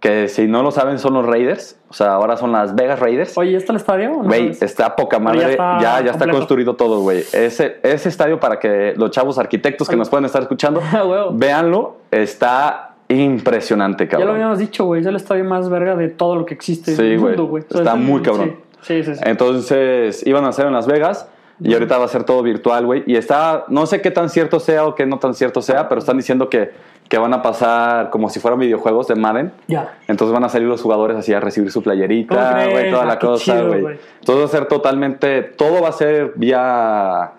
Que si no lo saben son los Raiders. O sea, ahora son las Vegas Raiders. Oye, ¿ya está el estadio? no Güey, está poca Pero ya madre. está Ya, ya está construido todo, güey. Ese, ese estadio para que los chavos arquitectos que Ay. nos pueden estar escuchando, Ah, véanlo. Está impresionante, Ya cabrón. lo habíamos dicho, güey. Es el estadio más verga de todo lo que existe Sí, en el mundo, güey. Está muy cabrón. Sí, sí, sí. sí. Entonces iban a hacer en Las Vegas y ahorita va a ser todo virtual, güey. Y está, no sé qué tan cierto sea o qué no tan cierto sea, pero están diciendo que, que van a pasar como si fueran videojuegos de Madden. Ya. Entonces van a salir los jugadores así a recibir su ¿Cómo playerita, güey, toda Ah, la qué cosa, güey. Todo va a ser totalmente, todo va a ser vía,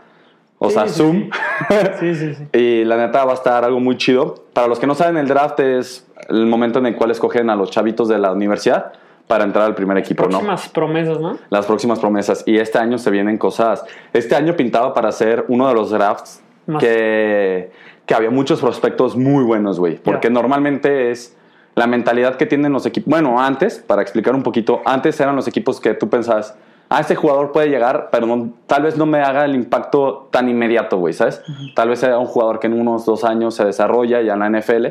o Sí, sea, sí, Zoom. Sí, sí, sí. Y la neta va a estar algo muy chido. Para los que no saben, el draft es el momento en el cual escogen a los chavitos de la universidad para entrar al primer equipo, ¿no? Próximas promesas, ¿no? las próximas promesas. Y este año se vienen cosas. Este año pintaba para ser uno de los drafts Más. que, que había muchos prospectos muy buenos, güey. Porque normalmente es la mentalidad que tienen los equipos. Bueno, antes, para explicar un poquito, antes eran los equipos que tú pensabas. Ah, este jugador puede llegar, pero no- tal vez no me haga el impacto tan inmediato, güey, ¿sabes? Tal vez sea un jugador que en unos dos años se desarrolla ya en la NFL,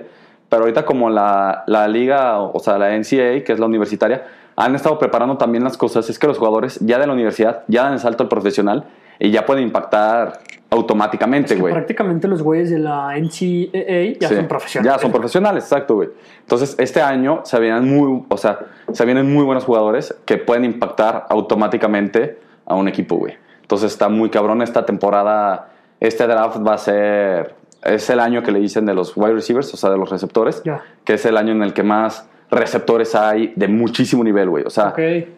pero ahorita como la, la liga, o sea, la NCAA, que es la universitaria, han estado preparando también las cosas, es que los jugadores ya de la universidad ya dan el salto al profesional y ya pueden impactar automáticamente, Que güey. prácticamente los güeyes de la NCAA ya Sí, son profesionales. Ya son profesionales, exacto, güey. Entonces, este año se vienen muy, o sea, se vienen muy buenos jugadores que pueden impactar automáticamente a un equipo, güey. Entonces, está muy cabrón esta temporada. Este draft va a ser, es el año que le dicen de los wide receivers, o sea, de los receptores, que es el año en el que más receptores hay de muchísimo nivel, güey. O sea,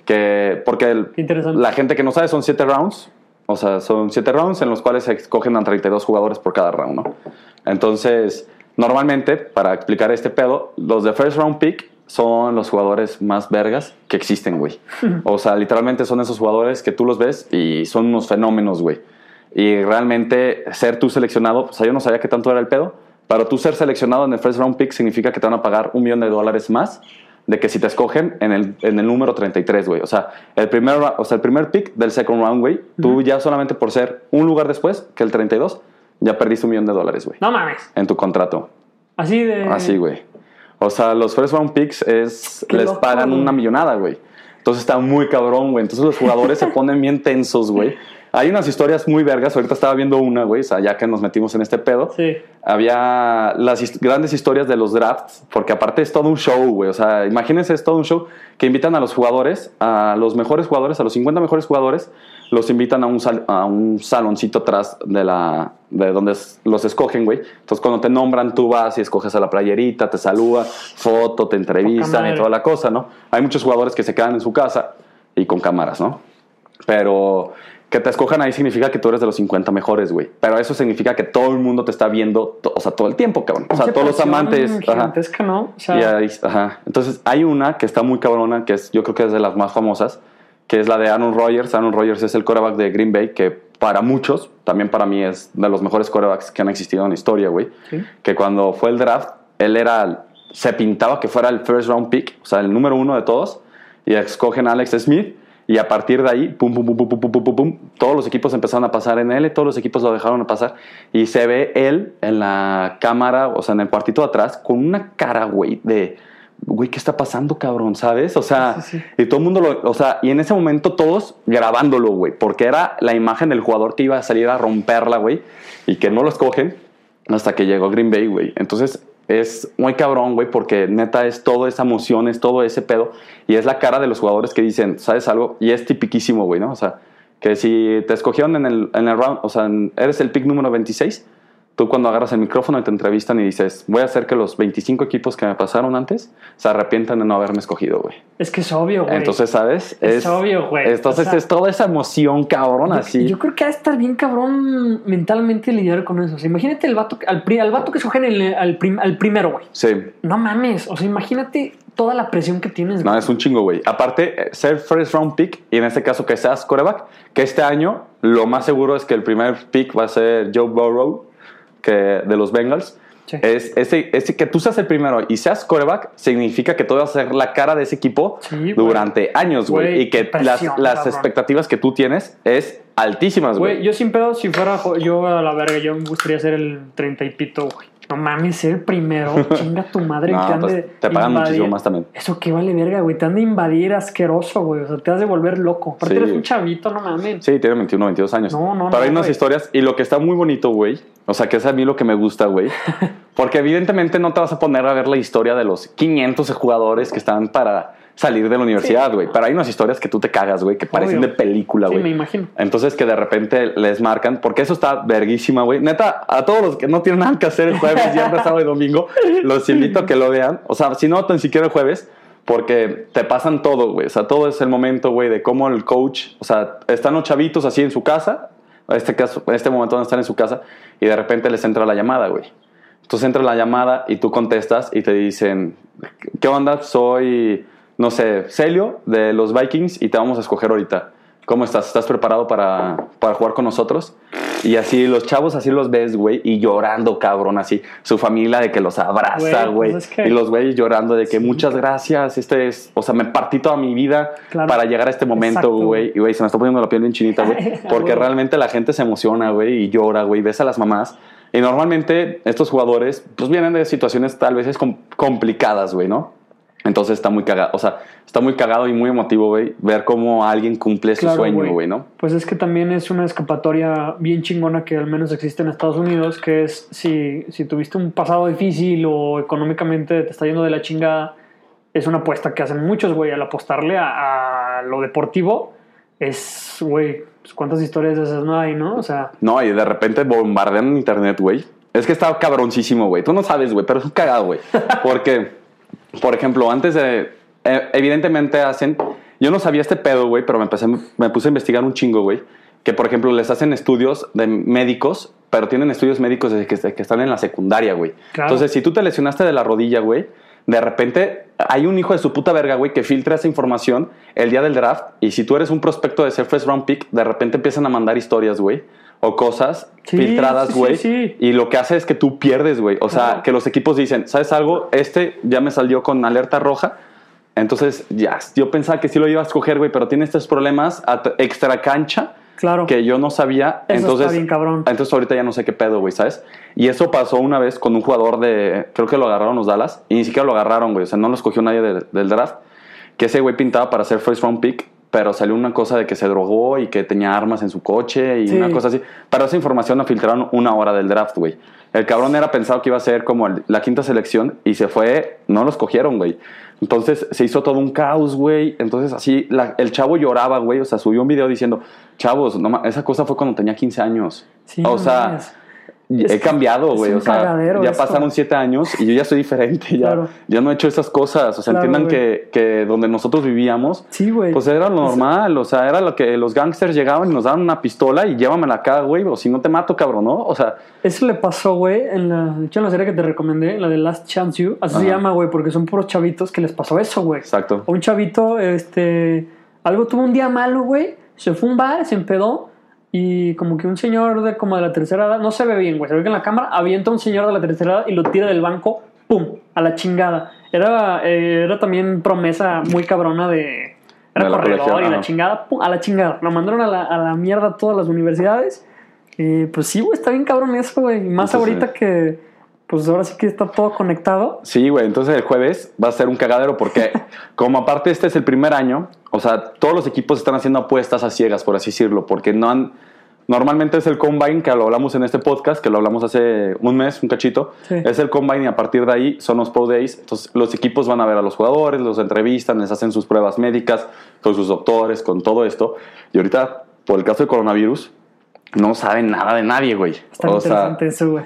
que, porque el- la gente que no sabe son siete rounds. O sea, son siete rounds en los cuales se escogen a 32 jugadores por cada round, ¿no? Entonces, normalmente, para explicar este pedo, los de first round pick son los jugadores más vergas que existen, güey. O sea, literalmente son esos jugadores que tú los ves y son unos fenómenos, güey. Y realmente ser tú seleccionado, o sea, yo no sabía qué tanto era el pedo, pero tú ser seleccionado en el first round pick significa que te van a pagar un millón de dólares más de que si te escogen en el, en el número 33, güey. O sea, el primer, o sea, el primer pick del second round, güey, tú ya solamente por ser un lugar después que el 32, ya perdiste un millón de dólares, güey, No mames. en tu contrato. Así de. Así, güey. O sea, los first round picks es, Qué les loco, pagan güey. una millonada, güey. Entonces está muy cabrón, güey. Entonces los jugadores se ponen bien tensos, güey. Hay unas historias muy vergas. Ahorita estaba viendo una, güey, o sea, ya que nos metimos en este pedo. Sí. Había las his- grandes historias de los drafts, porque aparte es todo un show, güey. O sea, imagínense, es todo un show que invitan a los jugadores, a los mejores jugadores, a los 50 mejores jugadores, los invitan a un, sal- a un saloncito atrás de, la, de donde los escogen, güey. Entonces, cuando te nombran, tú vas y escoges a la playerita, te saluda, foto, te entrevistan y toda la cosa, ¿no? Hay muchos jugadores que se quedan en su casa y con cámaras, ¿no? Pero que te escojan ahí significa que tú eres de los 50 mejores, güey. Pero eso significa que todo el mundo te está viendo, o sea, todo el tiempo, cabrón. O sea, todos los amantes. ajá. Gigantesca, ¿no? O sea, Y ahí- ajá. Entonces, hay una que está muy cabrona, que es, yo creo que es de las más famosas, que es la de Aaron Rodgers. Aaron Rodgers es el quarterback de Green Bay, que para muchos, también para mí, es de los mejores quarterbacks que han existido en la historia, güey. Sí. Que cuando fue el draft, él era, se pintaba que fuera el first round pick, o sea, el número uno de todos, y escogen a Alex Smith. Y a partir de ahí, pum, pum, pum, pum, pum, pum, pum, pum, pum, todos los equipos empezaron a pasar en él, y todos los equipos lo dejaron a pasar. Y se ve él en la cámara, o sea, en el cuartito de atrás, con una cara, güey, de, güey, ¿qué está pasando, cabrón? ¿Sabes? O sea, Sí, sí. y todo el mundo lo, o sea, y en ese momento todos grabándolo, güey, porque era la imagen del jugador que iba a salir a romperla, güey, y que no lo escogen hasta que llegó Green Bay, güey. Entonces es muy cabrón, güey, porque neta es toda esa emoción, es todo ese pedo, y es la cara de los jugadores que dicen, ¿sabes algo? Y es tipiquísimo, güey, ¿no? O sea, que si te escogieron en el, en el round, o sea, eres el pick número 26, tú cuando agarras el micrófono y te entrevistan y dices, voy a hacer que los 25 equipos que me pasaron antes se arrepientan de no haberme escogido, güey. es que es obvio, güey. Entonces, ¿sabes? Es obvio, güey. Entonces O sea, es toda esa emoción, cabrón, Yo- así. Yo creo que ha de estar bien cabrón mentalmente lidiar con eso. O sea, imagínate el vato, que- al, pri- al vato que escogen el- al, prim- al primero, güey. Sí. No mames. O sea, imagínate toda la presión que tienes. No, güey. es un chingo, güey. Aparte, eh, ser first round pick, y en este caso que seas coreback, que este año lo más seguro es que el primer pick va a ser Joe Burrow, que, de los Bengals. Sí. Es ese, ese que tú seas el primero y seas coreback, significa que tú vas a ser la cara de ese equipo Sí, durante años, güey. Y que las, las expectativas que tú tienes es altísimas, Güey, yo sin pedo, si fuera yo a la verga, yo me gustaría ser el treinta y pito, güey. No mames, ser el primero. Chinga tu madre. No, que ande pues, te pagan invadir. muchísimo más también. Eso que vale verga, güey. Te han de invadir asqueroso, güey. O sea, te has de volver loco. Aparte Sí. eres un chavito, no mames. Sí, tiene 21, 22 años. No, no, Pero hay no, unas güey. historias y lo que está muy bonito, güey. O sea, que es a mí lo que me gusta, güey. Porque evidentemente no te vas a poner a ver la historia de los 500 jugadores que están para salir de la universidad, Sí. güey. Pero hay unas historias que tú te cagas, güey, que parecen Obvio. de película, Sí, güey. me imagino. Entonces que de repente les marcan, porque eso está verguísima, güey. Neta, a todos los que no tienen nada que hacer el jueves, viernes, sábado y domingo, los invito a que lo vean. O sea, si no, tan siquiera el jueves, porque te pasan todo, güey. O sea, todo es el momento, güey, de cómo el coach, o sea, están los chavitos así en su casa, en este caso, en este momento están en su casa, y de repente les entra la llamada, güey. Entonces entra la llamada y tú contestas y te dicen, ¿qué onda? Soy, no sé, Celio de los Vikings y te vamos a escoger ahorita. ¿Cómo estás? ¿Estás preparado para, para jugar con nosotros? Y así los chavos así los ves, güey, y llorando, cabrón, así. Su familia de que los abraza, Güey, pues es que- Y los güeyes llorando de que muchas gracias, este es, o sea, me partí toda mi vida Claro. para llegar a este momento, güey. Y, güey, se me está poniendo la piel bien chinita, güey. Porque realmente la gente se emociona, güey, y llora, güey. Ves a las mamás. Y normalmente estos jugadores, pues vienen de situaciones tal vez com- complicadas, güey, ¿no? Entonces está muy cagado, o sea, está muy cagado y muy emotivo, güey, ver cómo alguien cumple su Claro, sueño, güey, ¿no? Pues es que también es una escapatoria bien chingona que al menos existe en Estados Unidos, que es si, si tuviste un pasado difícil o económicamente te está yendo de la chingada, es una apuesta que hacen muchos, güey, al apostarle a, a lo deportivo. Es, güey, pues cuántas historias de esas no hay, ¿no? O sea, No, y de repente bombardean internet, güey. Es que está cabroncísimo, güey. Tú no sabes, güey, pero es un cagado, güey. Porque, por ejemplo, antes de. eh, evidentemente hacen. Yo no sabía este pedo, güey, pero me, empecé, me puse a investigar un chingo, güey. Que, por ejemplo, les hacen estudios de médicos, pero tienen estudios médicos desde que, están en la secundaria, güey. Claro. Entonces, si tú te lesionaste de la rodilla, güey, de repente hay un hijo de su puta verga, güey, que filtra esa información el día del draft. Y si tú eres un prospecto de ser first round pick, de repente empiezan a mandar historias, güey. O cosas Sí, filtradas, sí, sí, güey. sí. Y lo que hace es que tú pierdes, güey. O sea, que los equipos dicen, ¿sabes algo? Este ya me salió con alerta roja. Entonces, ya, yo pensaba que sí lo iba a escoger, güey, pero tiene estos problemas at- extra cancha claro. que yo no sabía. Eso entonces, está bien cabrón. entonces ahorita ya no sé qué pedo, güey, ¿sabes? Y eso pasó una vez con un jugador de, creo que lo agarraron los Dallas, y ni siquiera lo agarraron, güey, o sea, no lo escogió nadie de- del draft, que ese güey pintaba para ser first round pick, pero salió una cosa de que se drogó y que tenía armas en su coche y Sí. una cosa así. Pero esa información la filtraron una hora del draft, güey. El cabrón era pensado que iba a ser como el- la quinta selección y se fue, no lo escogieron, güey. Entonces se hizo todo un caos, güey. Entonces así, la- el chavo lloraba, güey. O sea, subió un video diciendo, chavos, no esa cosa fue cuando tenía 15 años. Sí, o sea. He cambiado, güey. O sea, ya esto. pasaron 7 años y yo ya soy diferente. Ya, Claro. ya no he hecho esas cosas. O sea, Claro, entiendan que, que donde nosotros vivíamos, Sí, pues era lo normal. O sea, era lo que los gangsters llegaban y nos daban una pistola y llévamela acá, güey. O si no te mato, cabrón, ¿no? O sea, Eso le pasó, güey, en la, de hecho, en la serie que te recomendé, la de Last Chance You, así se llama, güey, porque son puros chavitos que les pasó eso, güey. exacto. Un chavito, este, algo tuvo un día malo, güey, se fue a un bar, se empedó y como que un señor de como de la tercera edad, no se ve bien, güey, se ve que en la cámara avienta a un señor de la tercera edad y lo tira del banco, pum, a la chingada. Era, eh, era también promesa muy cabrona de... Era De corredor y la chingada, pum, a la chingada. Lo mandaron a la, a la mierda a todas las universidades. Eh, pues sí, güey, está bien cabrón eso, güey. Más Entonces, ahorita que, pues ahora sí que está todo conectado. Sí, güey. Entonces el jueves va a ser un cagadero porque, como aparte este es el primer año, o sea, todos los equipos están haciendo apuestas a ciegas, por así decirlo, porque no han. Normalmente es el combine, que lo hablamos en este podcast, que lo hablamos hace un mes, un cachito. Sí. Es el combine y a partir de ahí son los pro days. Entonces los equipos van a ver a los jugadores, los entrevistan, les hacen sus pruebas médicas con sus doctores, con todo esto. Y ahorita, por el caso de coronavirus, no saben nada de nadie, güey. Está O sea, interesante eso, güey.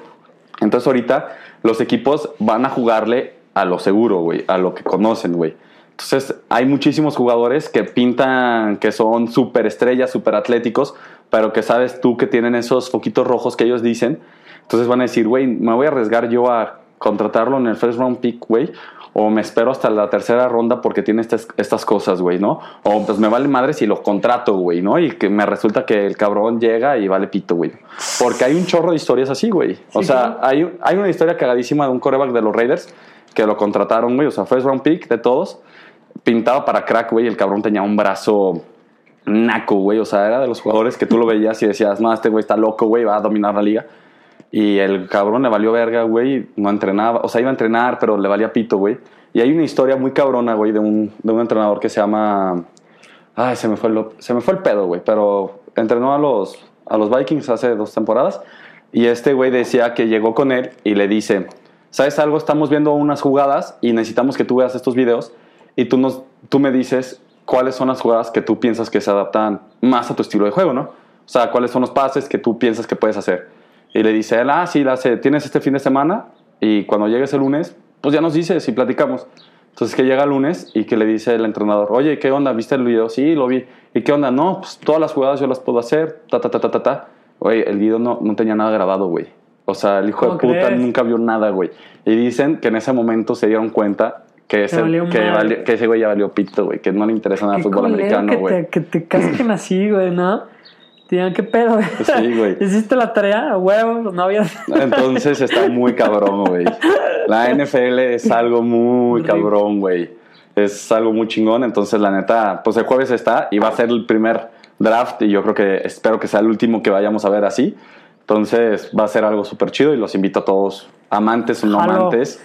Entonces ahorita los equipos van a jugarle a lo seguro, güey, a lo que conocen, güey. Entonces hay muchísimos jugadores que pintan que son súper estrellas, súper atléticos, pero que sabes tú que tienen esos foquitos rojos que ellos dicen. Entonces van a decir, güey, me voy a arriesgar yo a contratarlo en el first round pick, güey. O me espero hasta la tercera ronda porque tiene estas, estas cosas, güey, ¿no? O pues me vale madre si lo contrato, güey, ¿no? Y que me resulta que el cabrón llega y vale pito, güey. Porque hay un chorro de historias así, güey. O Sí, sea, claro. hay, hay una historia cagadísima de un coreback de los Raiders que lo contrataron, güey. O sea, first round pick de todos. Pintado para crack, güey. El cabrón tenía un brazo naco, güey. O sea, era de los jugadores que tú lo veías y decías, no, este güey está loco, güey, va a dominar la liga. Y el cabrón le valió verga, güey. No entrenaba, o sea, iba a entrenar, pero le valía pito, güey. Y hay una historia muy cabrona, güey, de un, de un entrenador que se llama. Ay, se me fue el, se me fue el pedo, güey. Pero entrenó a los, a los Vikings hace dos temporadas. Y este güey decía que llegó con él y le dice: ¿Sabes algo? Estamos viendo unas jugadas y necesitamos que tú veas estos videos. Y tú, nos, tú me dices cuáles son las jugadas que tú piensas que se adaptan más a tu estilo de juego, ¿no? O sea, cuáles son los pases que tú piensas que puedes hacer. Y le dice él, ah, sí, la tienes este fin de semana y cuando llegues el lunes, pues ya nos dices y platicamos. Entonces que llega el lunes y que le dice el entrenador, oye, ¿qué onda? ¿Viste el video? Sí, lo vi. ¿Y qué onda? No, pues todas las jugadas yo las puedo hacer, ta, ta, ta, ta, ta, ta. Güey, el video no, no tenía nada grabado, güey. O sea, el hijo de ¿Cómo puta crees? nunca vio nada, güey. Y dicen que en ese momento se dieron cuenta que ese, que, valió- que ese güey ya valió pito, güey. Que no le interesa nada el fútbol americano, que güey. te, que te casquen así, güey, ¿no? Digan, ¿qué pedo? güey? Sí, güey. ¿Hiciste la tarea? Huevos, no había... Entonces está muy cabrón, güey. La NFL es algo muy cabrón, güey. Es algo muy chingón. Entonces, la neta, pues el jueves está y va a ser el primer draft. Y yo creo que espero que sea el último que vayamos a ver así. Entonces, va a ser algo súper chido y los invito a todos, amantes o no Jalo. amantes,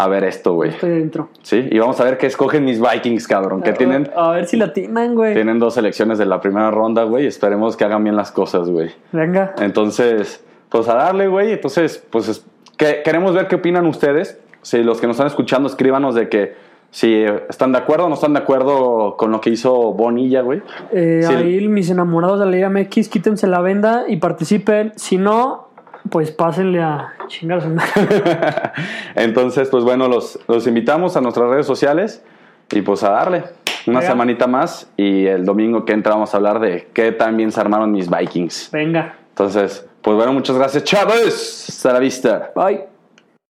a ver esto, güey. Estoy dentro. Sí, y vamos a ver qué escogen mis Vikings, cabrón. Que tienen, A ver si la timan, güey. tienen dos selecciones de la primera ronda, güey. Esperemos que hagan bien las cosas, güey. Venga. Entonces, pues a darle, güey. Entonces, pues es- que, queremos ver qué opinan ustedes. Si los que nos están escuchando, escríbanos de que si están de acuerdo o no están de acuerdo con lo que hizo Bonilla, güey. Eh, Sí. Ahí mis enamorados de la Liga MX, quítense la venda y participen. Si no, pues pásenle a chingar a su madre. Entonces, pues bueno, los, los invitamos a nuestras redes sociales y pues a darle una Venga. semanita más. Y el domingo que entra vamos a hablar de qué tan bien se armaron mis Vikings. Venga. Entonces, pues bueno, muchas gracias, chavos. Hasta la vista. Bye.